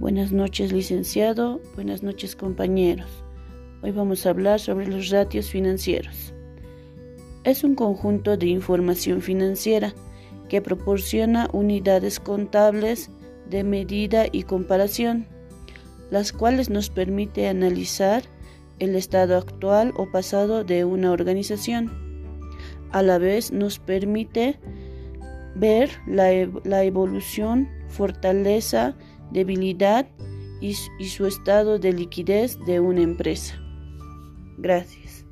Buenas noches, licenciado. Buenas noches, compañeros. Hoy vamos a hablar sobre los ratios financieros. Es un conjunto de información financiera que proporciona unidades contables de medida y comparación, las cuales nos permite analizar el estado actual o pasado de una organización. A la vez nos permite ver la, la evolución, fortaleza, debilidad y, su estado de liquidez de una empresa. Gracias.